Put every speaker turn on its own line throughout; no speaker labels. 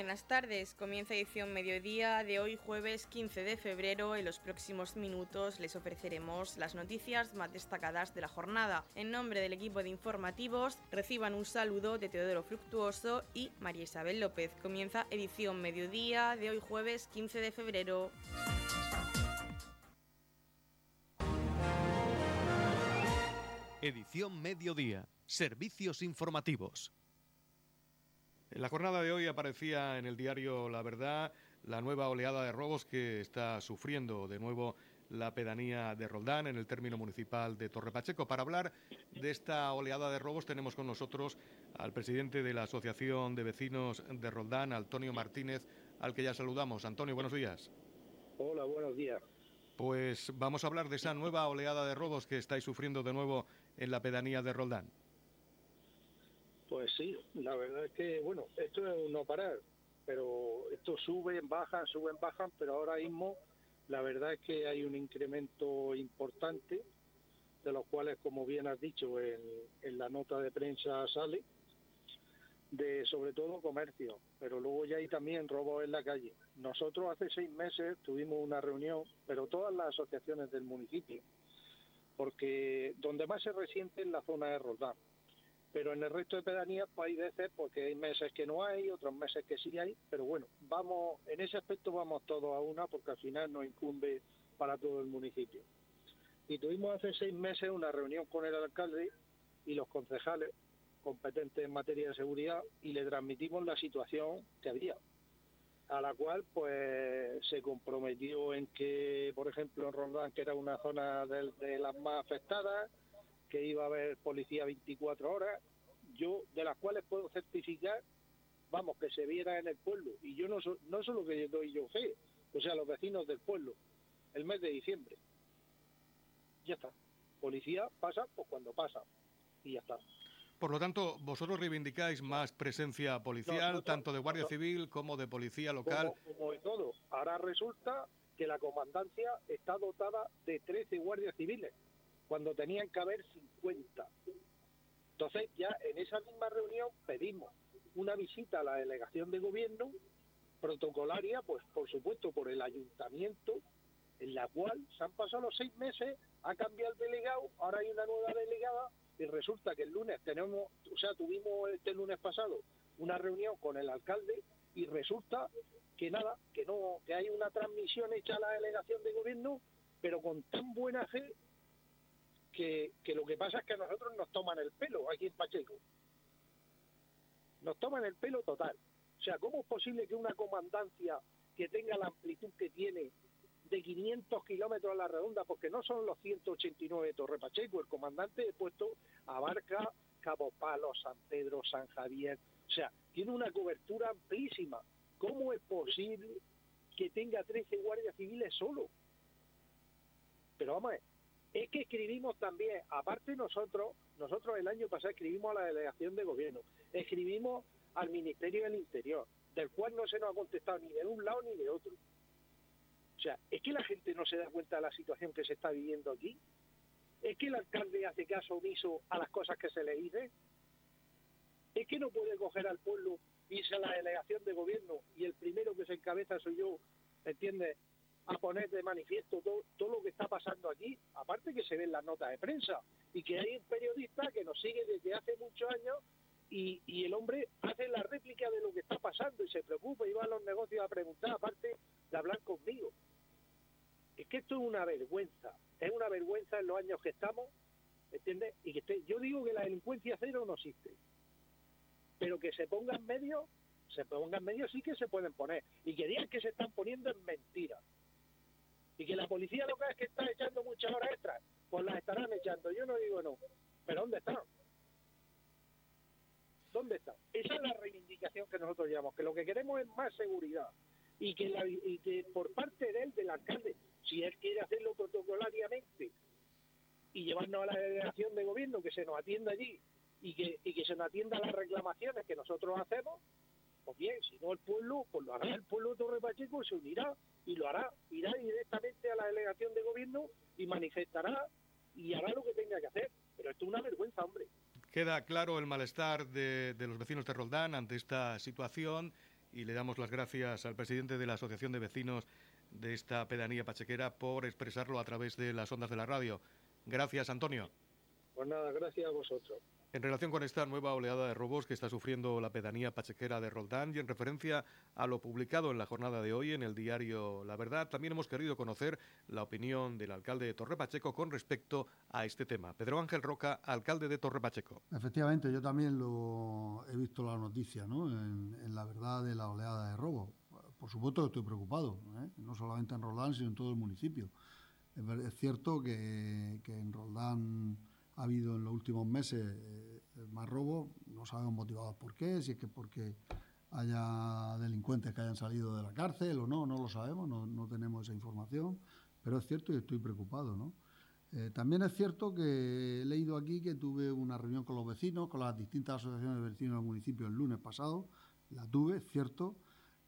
buenas tardes. Comienza edición mediodía de hoy jueves 15 de febrero. En los próximos minutos les ofreceremos las noticias más destacadas de la jornada. En nombre del equipo de informativos, reciban un saludo de Teodoro Fructuoso y María Isabel López. Comienza edición mediodía de hoy jueves 15 de febrero.
Edición mediodía. Servicios informativos. En la jornada de hoy aparecía en el diario La Verdad la nueva oleada de robos que está sufriendo de nuevo la pedanía de Roldán en el término municipal de Torrepacheco. Para hablar de esta oleada de robos tenemos con nosotros al presidente de la Asociación de Vecinos de Roldán, Antonio Martínez, al que ya saludamos. Antonio, buenos días.
Hola, buenos días.
Pues vamos a hablar de esa nueva oleada de robos que estáis sufriendo de nuevo en la pedanía de Roldán.
Pues sí, la verdad es que, bueno, esto es no parar, pero esto suben, bajan, suben, bajan, pero ahora mismo la verdad es que hay un incremento importante, de los cuales, como bien has dicho, en, en la nota de prensa sale, de sobre todo comercio, pero luego ya hay también robos en la calle. Nosotros hace seis meses tuvimos una reunión, pero todas las asociaciones del municipio, porque donde más se resiente es la zona de Roldán pero en el resto de pedanías pues hay veces porque hay meses que no hay, otros meses que sí hay, pero bueno, vamos, en ese aspecto vamos todos a una porque al final nos incumbe para todo el municipio. Y tuvimos hace seis meses una reunión con el alcalde y los concejales competentes en materia de seguridad y le transmitimos la situación que había, a la cual pues se comprometió en que, por ejemplo, en Rondán, que era una zona de las más afectadas, que iba a haber policía 24 horas, yo de las cuales puedo certificar, vamos, que se viera en el pueblo. Y yo no, no solo que doy yo fe, o sea, los vecinos del pueblo, el mes de diciembre. Ya está. Policía pasa pues cuando pasa. Y ya está.
Por lo tanto, vosotros reivindicáis más presencia policial, tanto de Guardia Civil como de policía local.
Como, como, de todo. Ahora resulta que la comandancia está dotada de 13 guardias civiles cuando tenían que haber 50. Entonces ya en esa misma reunión pedimos una visita a la delegación de gobierno protocolaria, pues por supuesto por el ayuntamiento, en la cual se han pasado los seis meses, ha cambiado el delegado, ahora hay una nueva delegada y resulta que el lunes tenemos, o sea, tuvimos este lunes pasado una reunión con el alcalde y resulta que nada, que no, que hay una transmisión hecha a la delegación de gobierno, pero con tan buena fe que, lo que pasa es que a nosotros nos toman el pelo aquí en Pacheco. Nos toman el pelo total. O sea, ¿cómo es posible que una comandancia que tenga la amplitud que tiene de 500 kilómetros a la redonda, porque no son los 189 de Torre Pacheco, el comandante de puesto abarca Cabo Palo, San Pedro, San Javier, o sea, tiene una cobertura amplísima. ¿Cómo es posible que tenga 13 guardias civiles solo? Pero vamos a ver, es que escribimos también, aparte nosotros, nosotros el año pasado escribimos a la delegación de gobierno, escribimos al Ministerio del Interior, del cual no se nos ha contestado ni de un lado ni de otro. O sea, es que la gente no se da cuenta de la situación que se está viviendo aquí. Es que el alcalde hace caso omiso a las cosas que se le dice. Es que no puede coger al pueblo, irse a la delegación de gobierno y el primero que se encabeza soy yo, ¿entiendes? A poner de manifiesto todo, todo lo que está pasando aquí, aparte que se ven las notas de prensa y que hay un periodista que nos sigue desde hace muchos años y, y el hombre hace la réplica de lo que está pasando y se preocupa y va a los negocios a preguntar, aparte de hablar conmigo. Es que esto es una vergüenza, es una vergüenza en los años que estamos, ¿entiendes? Y que yo digo que la delincuencia cero no existe, pero que se ponga en medio, se ponga en medio sí que se pueden poner, y que digan que se están poniendo en mentira y que la policía local es que está echando muchas horas extras, pues las estarán echando. Yo no digo no, pero ¿dónde están? ¿Dónde están? Esa es la reivindicación que nosotros llevamos, que lo que queremos es más seguridad y que, la, y que por parte de él, del alcalde, si él quiere hacerlo protocolariamente y llevarnos a la delegación de gobierno, que se nos atienda allí y que, y que se nos atienda a las reclamaciones que nosotros hacemos, pues bien, si no el pueblo, pues lo hará el pueblo de Torre Pacheco, se unirá y lo hará, irá directamente a la delegación de gobierno y manifestará y hará lo que tenga que hacer. Pero esto es una vergüenza, hombre.
Queda claro el malestar de, los vecinos de Roldán ante esta situación y le damos las gracias al presidente de la Asociación de Vecinos de esta pedanía pachequera por expresarlo a través de las ondas de la radio. Gracias, Antonio.
Pues nada, gracias a vosotros.
En relación con esta nueva oleada de robos que está sufriendo la pedanía pachequera de Roldán y en referencia a lo publicado en la jornada de hoy en el diario La Verdad, también hemos querido conocer la opinión del alcalde de Torre Pacheco con respecto a este tema. Pedro Ángel Roca, alcalde de Torre Pacheco.
Efectivamente, yo también lo he visto la noticia, ¿no? En, la verdad de la oleada de robos. Por supuesto que estoy preocupado, ¿eh? no solamente en Roldán, sino en todo el municipio. Es, cierto que, que en Roldán ha habido en los últimos meses eh, más robos, no sabemos motivados por qué, si es que porque haya delincuentes que hayan salido de la cárcel o no, no lo sabemos, no, tenemos esa información, pero es cierto y estoy preocupado, ¿no? Eh, también es cierto que he leído aquí que tuve una reunión con los vecinos, con las distintas asociaciones de vecinos del municipio el lunes pasado, la tuve, es cierto.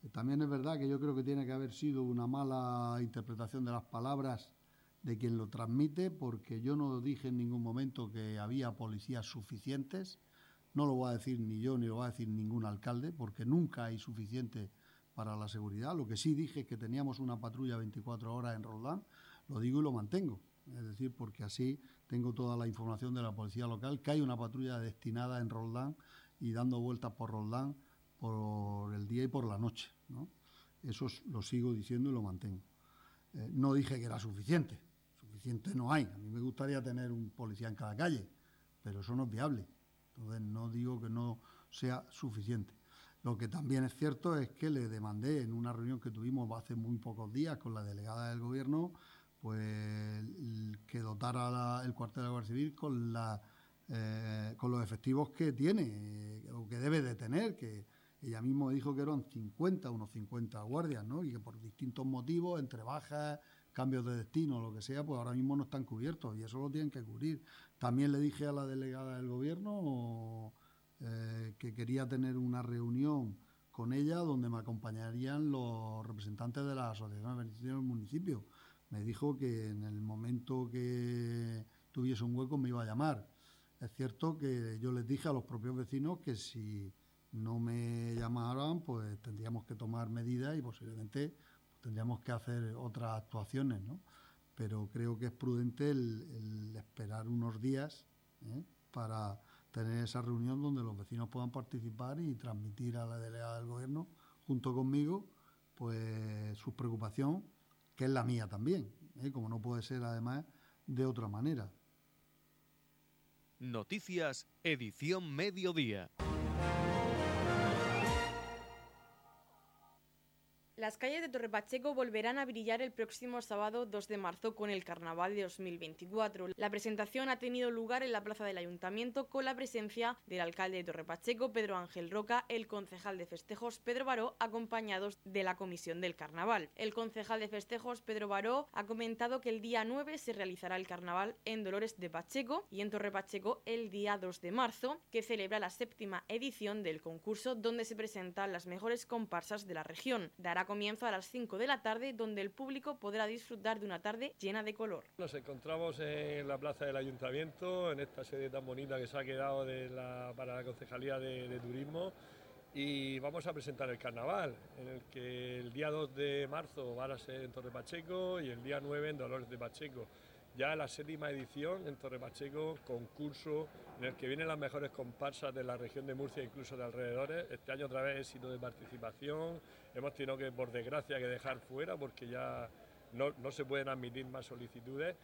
Eh, también es verdad que yo creo que tiene que haber sido una mala interpretación de las palabras de quien lo transmite, porque yo no dije en ningún momento que había policías suficientes, no lo voy a decir ni yo ni lo va a decir ningún alcalde, porque nunca hay suficiente para la seguridad. Lo que sí dije es que teníamos una patrulla 24 horas en Roldán, lo digo y lo mantengo. Es decir, porque así tengo toda la información de la policía local, que hay una patrulla destinada en Roldán y dando vueltas por Roldán por el día y por la noche. ¿no? Eso lo sigo diciendo y lo mantengo. Eh, no dije que era suficiente, no hay. A mí me gustaría tener un policía en cada calle, pero eso no es viable. Entonces no digo que no sea suficiente. Lo que también es cierto es que le demandé en una reunión que tuvimos hace muy pocos días con la delegada del gobierno, pues que dotara el cuartel de la Guardia Civil con, eh, con los efectivos que tiene o que debe de tener, que ella mismo dijo que eran 50, unos 50 guardias, ¿no? Y que por distintos motivos, entre bajas, cambios de destino, lo que sea, pues ahora mismo no están cubiertos y eso lo tienen que cubrir. También le dije a la delegada del gobierno eh, que quería tener una reunión con ella donde me acompañarían los representantes de la asociación de del municipio. Me dijo que en el momento que tuviese un hueco me iba a llamar. Es cierto que yo les dije a los propios vecinos que si no me llamaran, pues tendríamos que tomar medidas y posiblemente tendríamos que hacer otras actuaciones, ¿no? Pero creo que es prudente el, esperar unos días ¿eh? para tener esa reunión donde los vecinos puedan participar y transmitir a la delegada del gobierno, junto conmigo, pues su preocupación, que es la mía también, ¿eh? como no puede ser además de otra manera.
Noticias, edición mediodía.
Las calles de Torre Pacheco volverán a brillar el próximo sábado 2 de marzo con el Carnaval de 2024. La presentación ha tenido lugar en la plaza del Ayuntamiento con la presencia del alcalde de Torre Pacheco, Pedro Ángel Roca, el concejal de festejos, Pedro Baró, acompañados de la comisión del Carnaval. El concejal de festejos, Pedro Baró, ha comentado que el día 9 se realizará el Carnaval en Dolores de Pacheco y en Torre Pacheco el día 2 de marzo, que celebra la séptima edición del concurso donde se presentan las mejores comparsas de la región. Dará comienzo a las 5 de la tarde, donde el público podrá disfrutar de una tarde llena de color.
Nos encontramos en la plaza del Ayuntamiento, en esta sede tan bonita que se ha quedado para la Concejalía de, Turismo y vamos a presentar el carnaval, en el que el día 2 de marzo va a ser en Torre Pacheco y el día 9 en Dolores de Pacheco ya la séptima edición en Torre Pacheco, concurso en el que vienen las mejores comparsas de la región de Murcia, incluso de alrededores. Este año otra vez éxito de participación. Hemos tenido que, por desgracia, que dejar fuera porque ya no, no se pueden admitir más solicitudes.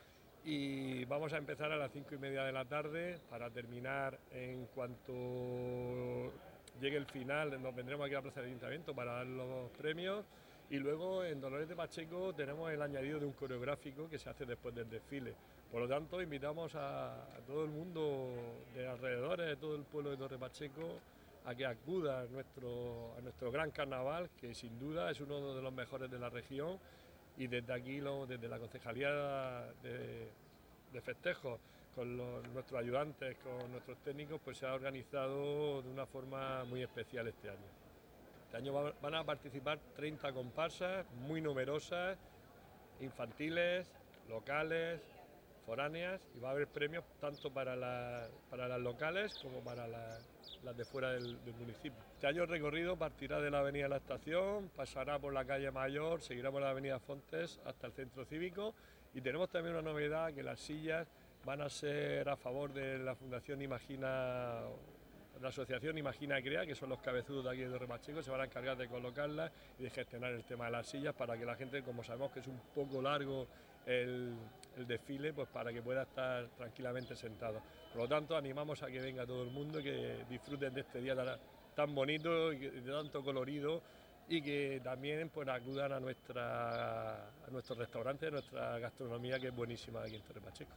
Y vamos a empezar a las cinco y media de la tarde para terminar en cuanto llegue el final. Nos vendremos aquí a la Plaza del Ayuntamiento para dar los premios y luego en Dolores de Pacheco tenemos el añadido de un coreográfico que se hace después del desfile. Por lo tanto, invitamos a, todo el mundo de alrededores, de todo el pueblo de Torre Pacheco, a que acuda a nuestro, a nuestro gran carnaval, que sin duda es uno de los mejores de la región. Y desde aquí, desde la Concejalía de, Festejos, con nuestros ayudantes, con nuestros técnicos, pues se ha organizado de una forma muy especial este año. Este año van a participar 30 comparsas muy numerosas, infantiles, locales, foráneas y va a haber premios tanto para, las locales como para las de fuera del, municipio. Este año el recorrido partirá de la avenida la estación, pasará por la calle Mayor, seguirá por la avenida Fontes hasta el centro cívico y tenemos también una novedad que las sillas van a ser a favor de la Fundación Imagina la asociación Imagina Crea, que son los cabezudos de aquí de Remachico, se van a encargar de colocarlas y de gestionar el tema de las sillas para que la gente, como sabemos que es un poco largo el, desfile, pues para que pueda estar tranquilamente sentado. Por lo tanto, animamos a que venga todo el mundo que disfruten de este día tan, bonito y de tanto colorido y que también pues, acudan a nuestro restaurante, a nuestra gastronomía que es buenísima aquí en Torre Pacheco.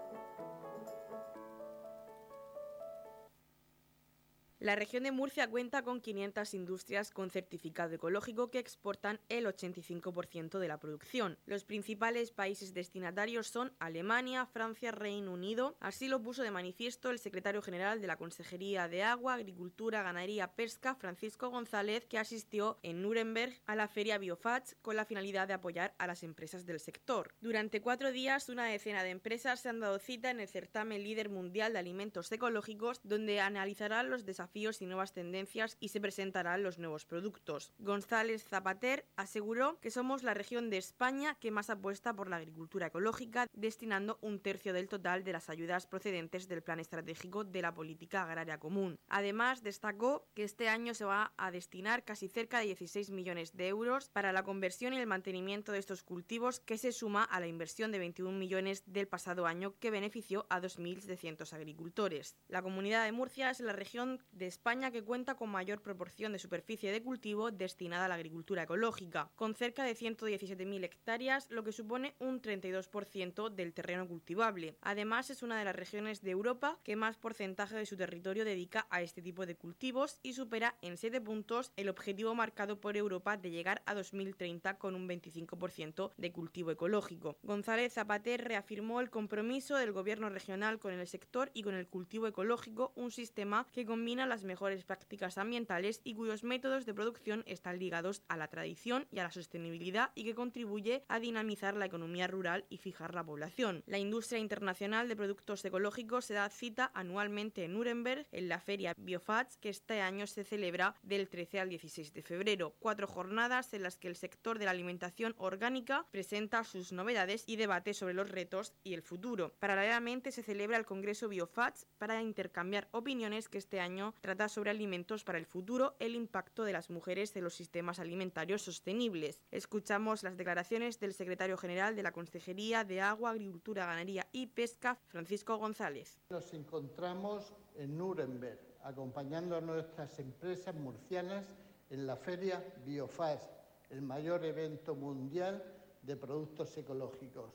La región de Murcia cuenta con 500 industrias con certificado ecológico que exportan el 85% de la producción. Los principales países destinatarios son Alemania, Francia, Reino Unido. Así lo puso de manifiesto el secretario general de la Consejería de Agua, Agricultura, Ganadería, Pesca, Francisco González, que asistió en Nuremberg a la feria Biofats con la finalidad de apoyar a las empresas del sector. Durante cuatro días, una decena de empresas se han dado cita en el certamen líder mundial de alimentos ecológicos, donde analizarán los desafíos y nuevas tendencias y se presentarán los nuevos productos. González Zapater aseguró que somos la región de España que más apuesta por la agricultura ecológica, destinando un tercio del total de las ayudas procedentes del Plan Estratégico de la Política Agraria Común. Además, destacó que este año se va a destinar casi cerca de 16 millones de euros para la conversión y el mantenimiento de estos cultivos, que se suma a la inversión de 21 millones del pasado año que benefició a 2.700 agricultores. La comunidad de Murcia es la región España que cuenta con mayor proporción de superficie de cultivo destinada a la agricultura ecológica, con cerca de 117.000 hectáreas, lo que supone un 32% del terreno cultivable. Además, es una de las regiones de Europa que más porcentaje de su territorio dedica a este tipo de cultivos y supera en 7 puntos el objetivo marcado por Europa de llegar a 2030 con un 25% de cultivo ecológico. González Zapater reafirmó el compromiso del gobierno regional con el sector y con el cultivo ecológico, un sistema que combina las mejores prácticas ambientales y cuyos métodos de producción están ligados a la tradición y a la sostenibilidad y que contribuye a dinamizar la economía rural y fijar la población. La industria internacional de productos ecológicos se da cita anualmente en Nuremberg en la feria Biofats que este año se celebra del 13 al 16 de febrero. Cuatro jornadas en las que el sector de la alimentación orgánica presenta sus novedades y debate sobre los retos y el futuro. Paralelamente se celebra el Congreso Biofats para intercambiar opiniones que este año trata sobre alimentos para el futuro, el impacto de las mujeres en los sistemas alimentarios sostenibles. Escuchamos las declaraciones del secretario general de la Consejería de Agua, Agricultura, Ganadería y Pesca, Francisco González.
Nos encontramos en Nuremberg, acompañando a nuestras empresas murcianas en la feria Biofast, el mayor evento mundial de productos ecológicos.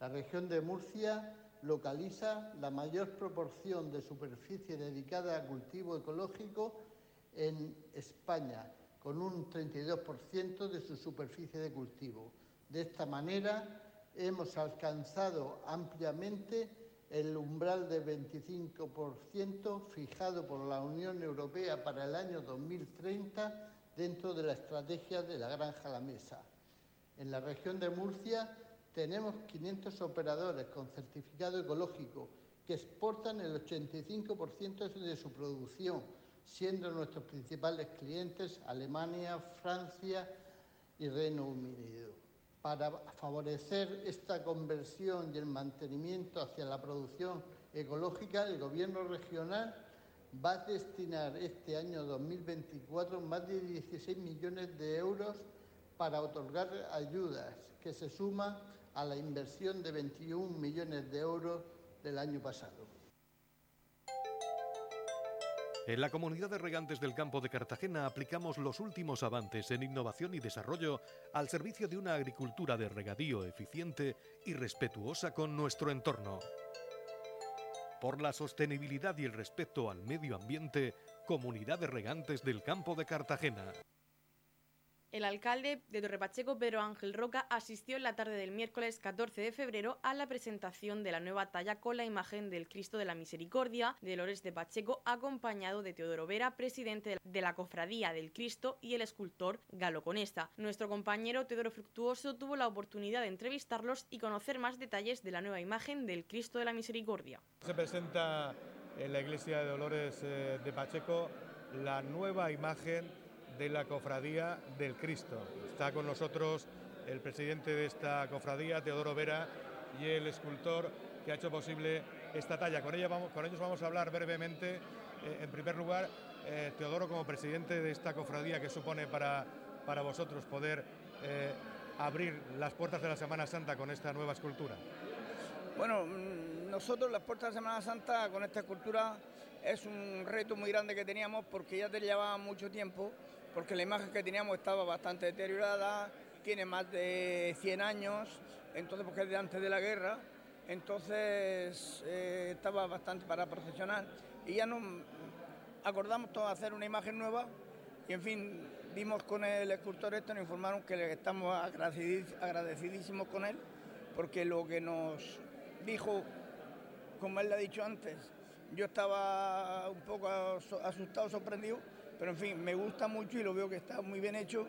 La región de Murcia localiza la mayor proporción de superficie dedicada a cultivo ecológico en España, con un 32% de su superficie de cultivo. De esta manera, hemos alcanzado ampliamente el umbral de 25% fijado por la Unión Europea para el año 2030 dentro de la estrategia de la granja a la mesa. En la región de Murcia tenemos 500 operadores con certificado ecológico que exportan el 85% de su producción, siendo nuestros principales clientes Alemania, Francia y Reino Unido. Para favorecer esta conversión y el mantenimiento hacia la producción ecológica, el Gobierno regional va a destinar este año 2024 más de 16 millones de euros para otorgar ayudas que se suman a la inversión de 21 millones de euros del año pasado.
En la comunidad de regantes del campo de Cartagena aplicamos los últimos avances en innovación y desarrollo al servicio de una agricultura de regadío eficiente y respetuosa con nuestro entorno.
por la sostenibilidad y el respeto al medio ambiente, Comunidad de Regantes del Campo de Cartagena.
El alcalde de Torrepacheco, Pedro Ángel Roca, asistió en la tarde del miércoles 14 de febrero a la presentación de la nueva talla con la imagen del Cristo de la Misericordia de Lores de Pacheco, acompañado de Teodoro Vera, presidente de la Cofradía del Cristo, y el escultor Galo Conesta. Nuestro compañero Teodoro Fructuoso tuvo la oportunidad de entrevistarlos y conocer más detalles de la nueva imagen del Cristo de la Misericordia.
Se presenta en la iglesia de Dolores eh, de Pacheco la nueva imagen de la Cofradía del Cristo. Está con nosotros el presidente de esta cofradía, Teodoro Vera, y el escultor que ha hecho posible esta talla. Con, ella con ellos vamos a hablar brevemente. Eh, en primer lugar, eh, Teodoro, como presidente de esta cofradía, ¿qué supone para, para vosotros poder eh, abrir las puertas de la Semana Santa con esta nueva escultura?
Bueno, mm, nosotros las puertas de Semana Santa con esta escultura es un reto muy grande que teníamos porque ya te llevaba mucho tiempo porque la imagen que teníamos estaba bastante deteriorada, tiene más de 100 años, entonces porque es de antes de la guerra, entonces eh, estaba bastante para procesionar. Y ya nos acordamos todos hacer una imagen nueva y en fin, dimos con el escultor esto, nos informaron que estamos agradecidísimos con él porque lo que nos dijo, como él le ha dicho antes, yo estaba un poco asustado, sorprendido, pero en fin, me gusta mucho y lo veo que está muy bien hecho.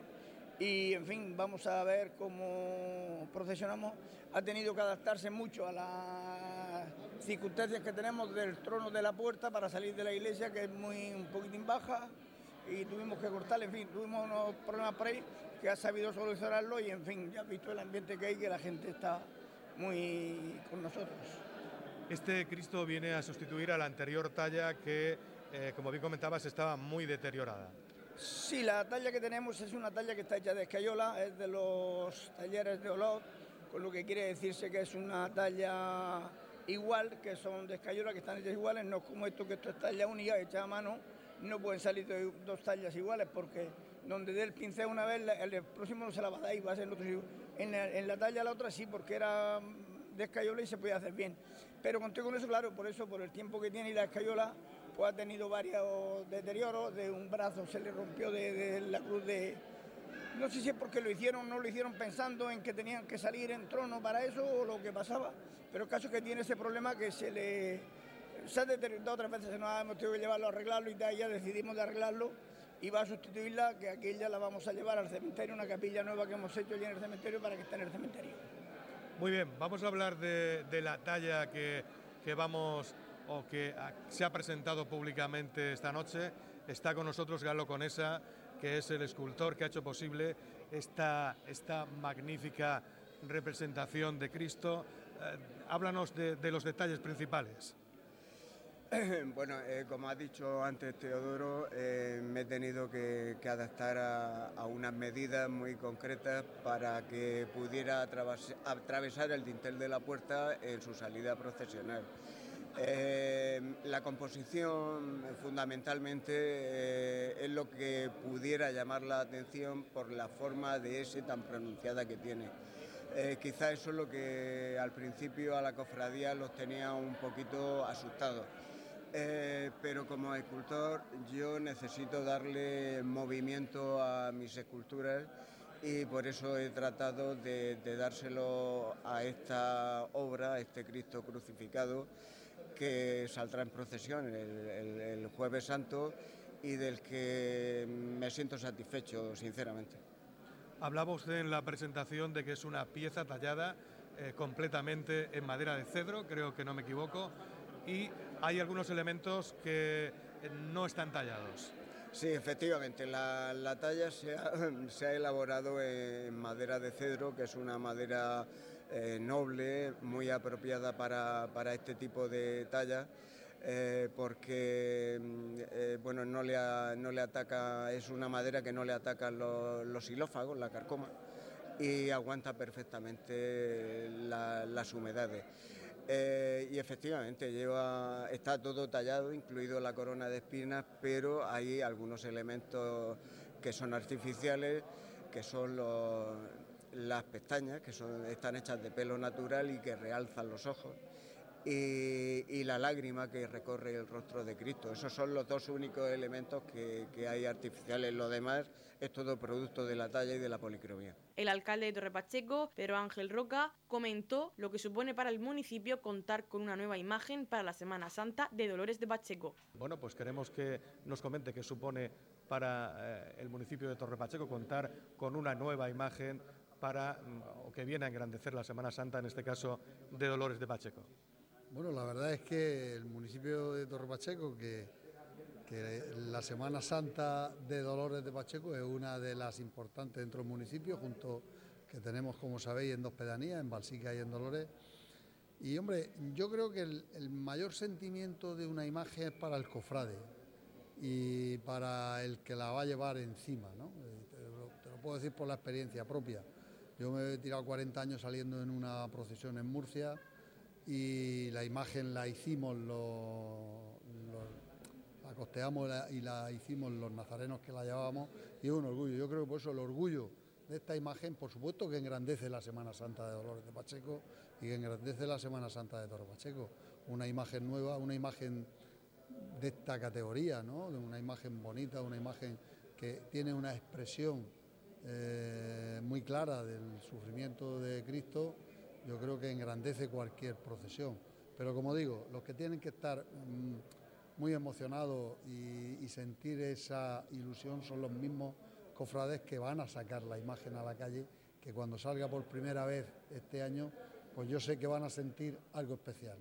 Y en fin, vamos a ver cómo procesionamos. Ha tenido que adaptarse mucho a las circunstancias que tenemos del trono de la puerta para salir de la iglesia, que es muy un poquitín baja, y tuvimos que cortar, en fin, tuvimos unos problemas por ahí que ha sabido solucionarlo y en fin, ya has visto el ambiente que hay, que la gente está muy con nosotros.
Este Cristo viene a sustituir a la anterior talla que eh, como bien comentabas, estaba muy deteriorada.
Sí, la talla que tenemos es una talla que está hecha de escayola, es de los talleres de Olot, con lo que quiere decirse que es una talla igual, que son de escayola, que están hechas iguales, no como esto, que esto es talla única, hecha a mano, no pueden salir dos tallas iguales porque donde dé el pincel una vez, el próximo no se la va a dar y va a ser otro. En la, en la talla la otra sí, porque era de escayola y se podía hacer bien. Pero conté con eso, claro, por eso, por el tiempo que tiene y la escayola, ha tenido varios deterioros, de un brazo se le rompió de, la cruz de... No sé si es porque lo hicieron no lo hicieron pensando en que tenían que salir en trono para eso o lo que pasaba, pero el caso es que tiene ese problema que se le... Se ha deteriorado otras veces, nos hemos tenido que llevarlo a arreglarlo y de ahí ya decidimos de arreglarlo y va a sustituirla, que aquella la vamos a llevar al cementerio, una capilla nueva que hemos hecho allí en el cementerio para que esté en el cementerio.
Muy bien, vamos a hablar de, la talla que, que vamos o que se ha presentado públicamente esta noche. Está con nosotros Galo Conesa, que es el escultor que ha hecho posible esta, esta magnífica representación de Cristo. Eh, háblanos de, los detalles principales.
Bueno, eh, como ha dicho antes Teodoro, eh, me he tenido que, adaptar a, unas medidas muy concretas para que pudiera atravesar el dintel de la puerta en su salida procesional. Eh, la composición fundamentalmente eh, es lo que pudiera llamar la atención por la forma de S tan pronunciada que tiene. Eh, quizá eso es lo que al principio a la cofradía los tenía un poquito asustados. pero como escultor yo necesito darle movimiento a mis esculturas y por eso he tratado de dárselo a esta obra, a este Cristo crucificado, que saldrá en procesión el, jueves santo y del que me siento satisfecho, sinceramente.
Hablaba usted en la presentación de que es una pieza tallada eh, completamente en madera de cedro, creo que no me equivoco, y hay algunos elementos que no están tallados.
Sí, efectivamente, la, talla se ha, elaborado en madera de cedro, que es una madera eh, noble, muy apropiada para, este tipo de talla. Eh, porque mm, eh, bueno, no, le ataca, es una madera que no le atacan los, los hilófagos, la carcoma, y aguanta perfectamente las humedades. Y efectivamente lleva, está todo tallado, incluido la corona de espinas, pero hay algunos elementos que son artificiales, que son las pestañas, que son, están hechas de pelo natural y que realzan los ojos. Y, la lágrima que recorre el rostro de Cristo. Esos son los dos únicos elementos que, que hay artificiales. Lo demás es todo producto de la talla y de la policromía.
El alcalde de Torre Pacheco, Pedro Ángel Roca, comentó lo que supone para el municipio contar con una nueva imagen para la Semana Santa de Dolores de Pacheco.
Bueno, pues queremos que nos comente qué supone para eh, el municipio de Torre Pacheco contar con una nueva imagen para mm, o que viene a engrandecer la Semana Santa, en este caso de Dolores de Pacheco.
Bueno, la verdad es que el municipio de Torre Pacheco, que, la Semana Santa de Dolores de Pacheco es una de las importantes dentro del municipio, junto que tenemos, como sabéis, en dos pedanías, en Balsica y en Dolores. Y hombre, yo creo que el, mayor sentimiento de una imagen es para el cofrade y para el que la va a llevar encima, ¿no? Eh, te lo puedo decir por la experiencia propia. Yo me he tirado 40 años saliendo en una procesión en Murcia y la imagen la hicimos, la costeamos y la hicimos los nazarenos que la llevábamos y es un orgullo. Yo creo que por eso el orgullo de esta imagen, por supuesto que engrandece la Semana Santa de Dolores de Pacheco y que engrandece la Semana Santa de Toro Pacheco. Una imagen nueva, una imagen de esta categoría, ¿no? de una imagen bonita, una imagen que tiene una expresión eh, muy clara del sufrimiento de Cristo yo creo que engrandece cualquier procesión. Pero como digo, los que tienen que estar mm, muy emocionados y, sentir esa ilusión son los mismos cofrades que van a sacar la imagen a la calle, que cuando salga por primera vez este año, pues yo sé que van a sentir algo especial.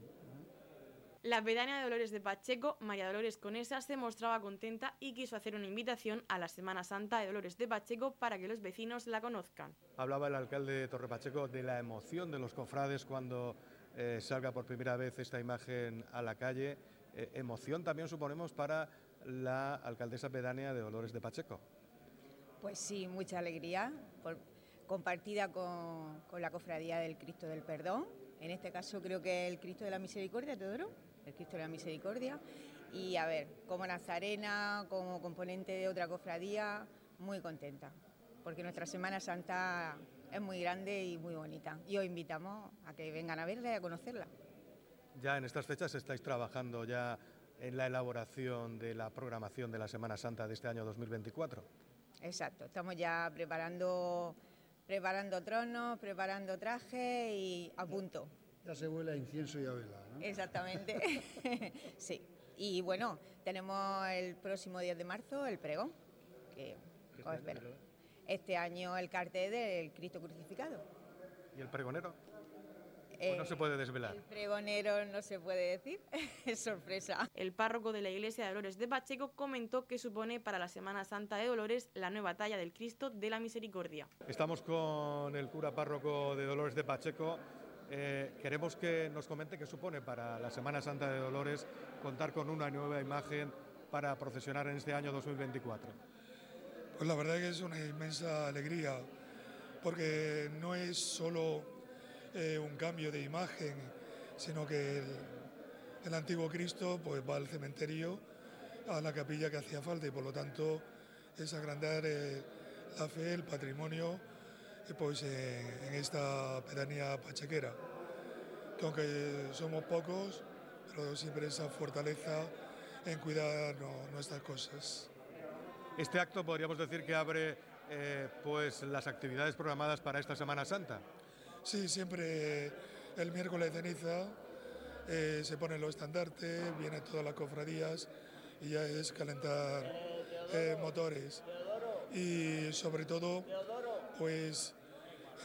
La pedánea de Dolores de Pacheco, María Dolores Conesa, se mostraba contenta y quiso hacer una invitación a la Semana Santa de Dolores de Pacheco para que los vecinos la conozcan.
Hablaba el alcalde de Torre Pacheco de la emoción de los cofrades cuando eh, salga por primera vez esta imagen a la calle. Eh, emoción también suponemos para la alcaldesa pedánea de Dolores de Pacheco.
Pues sí, mucha alegría, compartida con, con la Cofradía del Cristo del Perdón. En este caso creo que el Cristo de la Misericordia, Teodoro el Cristo de la Misericordia. Y a ver, como nazarena, como componente de otra cofradía, muy contenta, porque nuestra Semana Santa es muy grande y muy bonita. Y os invitamos a que vengan a verla y a conocerla.
Ya en estas fechas estáis trabajando ya en la elaboración de la programación de la Semana Santa de este año 2024.
Exacto, estamos ya preparando, preparando tronos, preparando trajes y a punto.
Ya se vuela incienso y a vela.
Exactamente, sí. Y bueno, tenemos el próximo 10 de marzo el pregón, que espera. Este año el cartel del Cristo crucificado.
¿Y el pregonero? No se puede desvelar.
El pregonero no se puede decir, es sorpresa.
El párroco de la iglesia de Dolores de Pacheco comentó que supone para la Semana Santa de Dolores la nueva talla del Cristo de la Misericordia.
Estamos con el cura párroco de Dolores de Pacheco. Eh, queremos que nos comente qué supone para la Semana Santa de Dolores contar con una nueva imagen para procesionar en este año 2024.
Pues la verdad es que es una inmensa alegría, porque no es solo eh, un cambio de imagen, sino que el, antiguo Cristo pues, va al cementerio, a la capilla que hacía falta y por lo tanto es agrandar eh, la fe, el patrimonio pues, en, esta pedanía pachequera. Que aunque somos pocos, pero siempre esa fortaleza en cuidar nuestras cosas.
Este acto podríamos decir que abre eh, pues las actividades programadas para esta Semana Santa.
Sí, siempre el miércoles de ceniza eh, se ponen los estandartes, vienen todas las cofradías y ya es calentar eh, motores. Y sobre todo, pues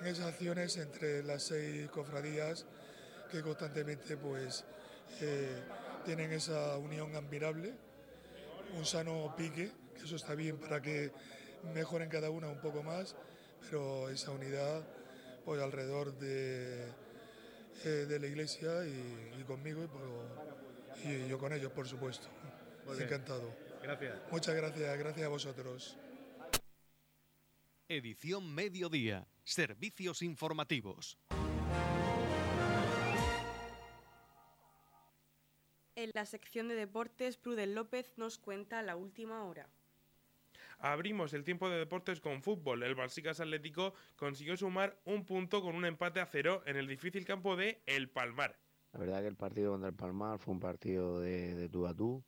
en esas acciones entre las seis cofradías que constantemente pues eh, tienen esa unión admirable, un sano pique, que eso está bien para que mejoren cada una un poco más, pero esa unidad pues alrededor de, eh, de la iglesia y, conmigo y, yo con ellos, por supuesto. Encantado.
Gracias.
Muchas gracias, gracias a vosotros.
Edición Mediodía. Servicios informativos.
En la sección de deportes, Prudel López nos cuenta la última hora.
Abrimos el tiempo de deportes con fútbol. El Balsicas Atlético consiguió sumar un punto con un empate a cero en el difícil campo de El Palmar.
La verdad que el partido contra el Palmar fue un partido de, de tú a tú,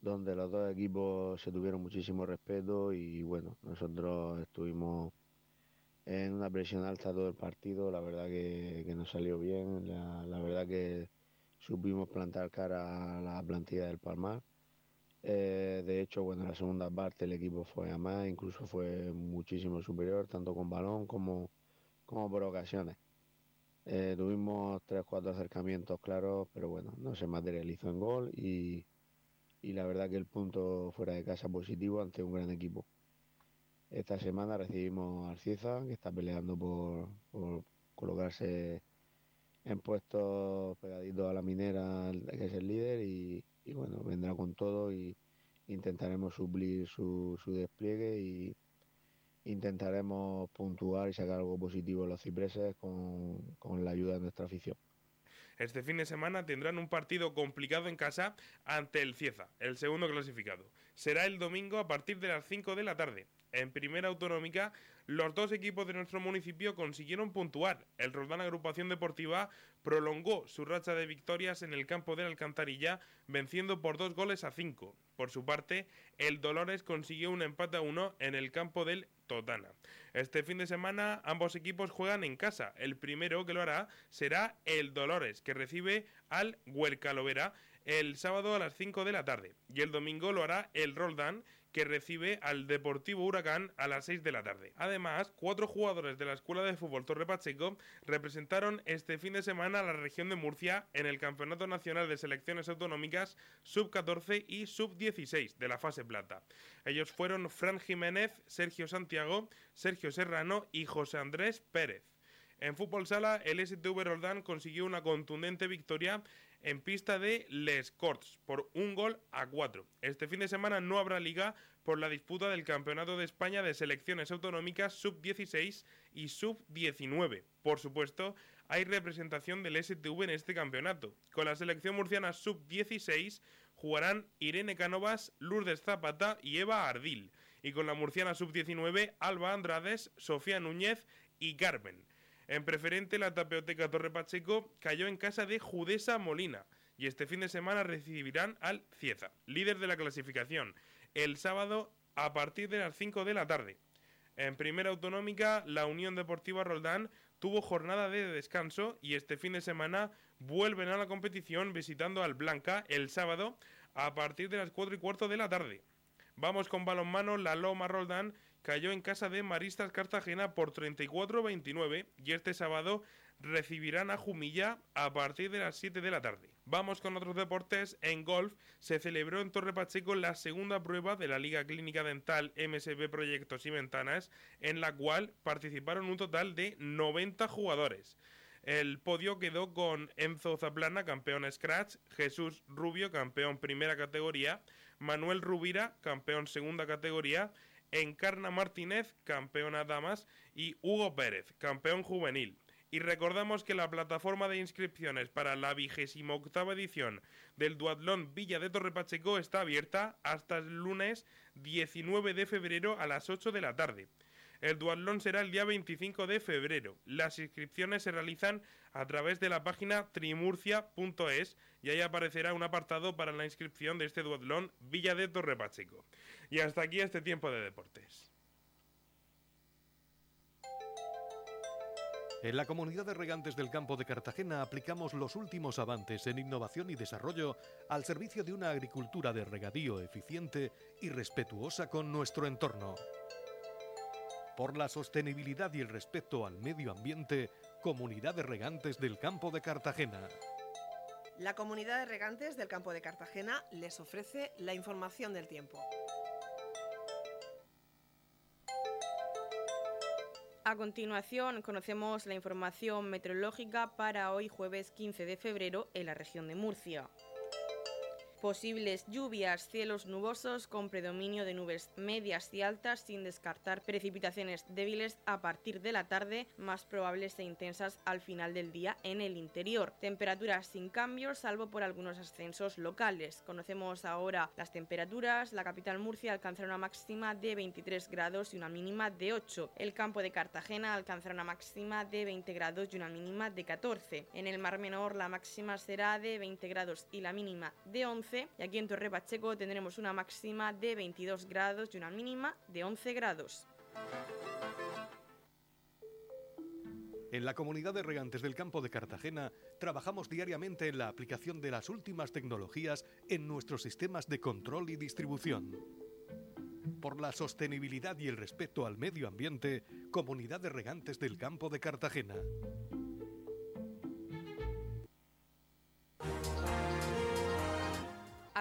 donde los dos equipos se tuvieron muchísimo respeto y bueno, nosotros estuvimos en una presión alta todo el partido, la verdad que, que nos salió bien, la, la verdad que supimos plantar cara a la plantilla del Palmar. Eh, de hecho, bueno, en la segunda parte el equipo fue a más, incluso fue muchísimo superior, tanto con balón como, como por ocasiones. Eh, tuvimos tres, cuatro acercamientos claros, pero bueno, no se materializó en gol y, y la verdad que el punto fuera de casa positivo ante un gran equipo. Esta semana recibimos a Arciza, que está peleando por, por colocarse en puestos pegaditos a la minera, que es el líder, y, y bueno, vendrá con todo y intentaremos suplir su, su despliegue y intentaremos puntuar y sacar algo positivo los cipreses con, con la ayuda de nuestra afición.
Este fin de semana tendrán un partido complicado en casa ante el Cieza, el segundo clasificado. Será el domingo a partir de las 5 de la tarde. En primera autonómica, los dos equipos de nuestro municipio consiguieron puntuar. El Roldán Agrupación Deportiva prolongó su racha de victorias en el campo de la Alcantarilla, venciendo por dos goles a cinco. Por su parte, el Dolores consiguió un empate a uno en el campo del Totana. Este fin de semana ambos equipos juegan en casa. El primero que lo hará será el Dolores, que recibe al Huercalovera el sábado a las 5 de la tarde. Y el domingo lo hará el Roldán, que recibe al Deportivo Huracán a las 6 de la tarde. Además, cuatro jugadores de la Escuela de Fútbol Torre Pacheco representaron este fin de semana a la región de Murcia en el Campeonato Nacional de Selecciones Autonómicas Sub-14 y Sub-16 de la fase plata. Ellos fueron Fran Jiménez, Sergio Santiago, Sergio Serrano y José Andrés Pérez. En fútbol sala, el STV Roldán consiguió una contundente victoria en pista de Les Corts por un gol a cuatro. Este fin de semana no habrá liga por la disputa del Campeonato de España de Selecciones Autonómicas Sub-16 y Sub-19. Por supuesto, hay representación del STV en este campeonato. Con la selección murciana Sub-16 jugarán Irene Cánovas, Lourdes Zapata y Eva Ardil. Y con la murciana Sub-19, Alba Andrades, Sofía Núñez y Carmen. En preferente, la Tapeoteca Torre Pacheco cayó en casa de Judesa Molina y este fin de semana recibirán al Cieza, líder de la clasificación, el sábado a partir de las 5 de la tarde. En primera autonómica, la Unión Deportiva Roldán tuvo jornada de descanso y este fin de semana vuelven a la competición visitando al Blanca el sábado a partir de las 4 y cuarto de la tarde. Vamos con balonmano, la Loma Roldán cayó en casa de Maristas Cartagena por 34-29 y este sábado recibirán a Jumilla a partir de las 7 de la tarde. Vamos con otros deportes. En golf se celebró en Torre Pacheco la segunda prueba de la Liga Clínica Dental MSB Proyectos y Ventanas, en la cual participaron un total de 90 jugadores. El podio quedó con Enzo Zaplana, campeón Scratch, Jesús Rubio, campeón primera categoría, Manuel Rubira, campeón segunda categoría, Encarna Martínez, campeona damas, y Hugo Pérez, campeón juvenil. Y recordamos que la plataforma de inscripciones para la vigésima octava edición del Duatlón Villa de Torre Pacheco está abierta hasta el lunes 19 de febrero a las 8 de la tarde. El duatlón será el día 25 de febrero. Las inscripciones se realizan a través de la página trimurcia.es y ahí aparecerá un apartado para la inscripción de este duatlón Villa de. Y hasta aquí este tiempo de deportes.
En la comunidad de regantes del campo de Cartagena aplicamos los últimos avances en innovación y desarrollo al servicio de una agricultura de regadío eficiente y respetuosa con nuestro entorno. Por la sostenibilidad y el respeto al medio ambiente, Comunidad de Regantes del Campo de Cartagena.
La Comunidad de Regantes del Campo de Cartagena les ofrece la información del tiempo.
A continuación, conocemos la información meteorológica para hoy jueves 15 de febrero en la región de Murcia. Posibles lluvias, cielos nubosos con predominio de nubes medias y altas sin descartar precipitaciones débiles a partir de la tarde, más probables e intensas al final del día en el interior. Temperaturas sin cambios salvo por algunos ascensos locales. Conocemos ahora las temperaturas. La capital Murcia alcanzará una máxima de 23 grados y una mínima de 8. El campo de Cartagena alcanzará una máxima de 20 grados y una mínima de 14. En el Mar Menor la máxima será de 20 grados y la mínima de 11. Y aquí en Torre Pacheco tendremos una máxima de 22 grados y una mínima de 11 grados.
En la comunidad de regantes del campo de Cartagena trabajamos diariamente en la aplicación de las últimas tecnologías en nuestros sistemas de control y distribución. Por la sostenibilidad y el respeto al medio ambiente, Comunidad de Regantes del Campo de Cartagena.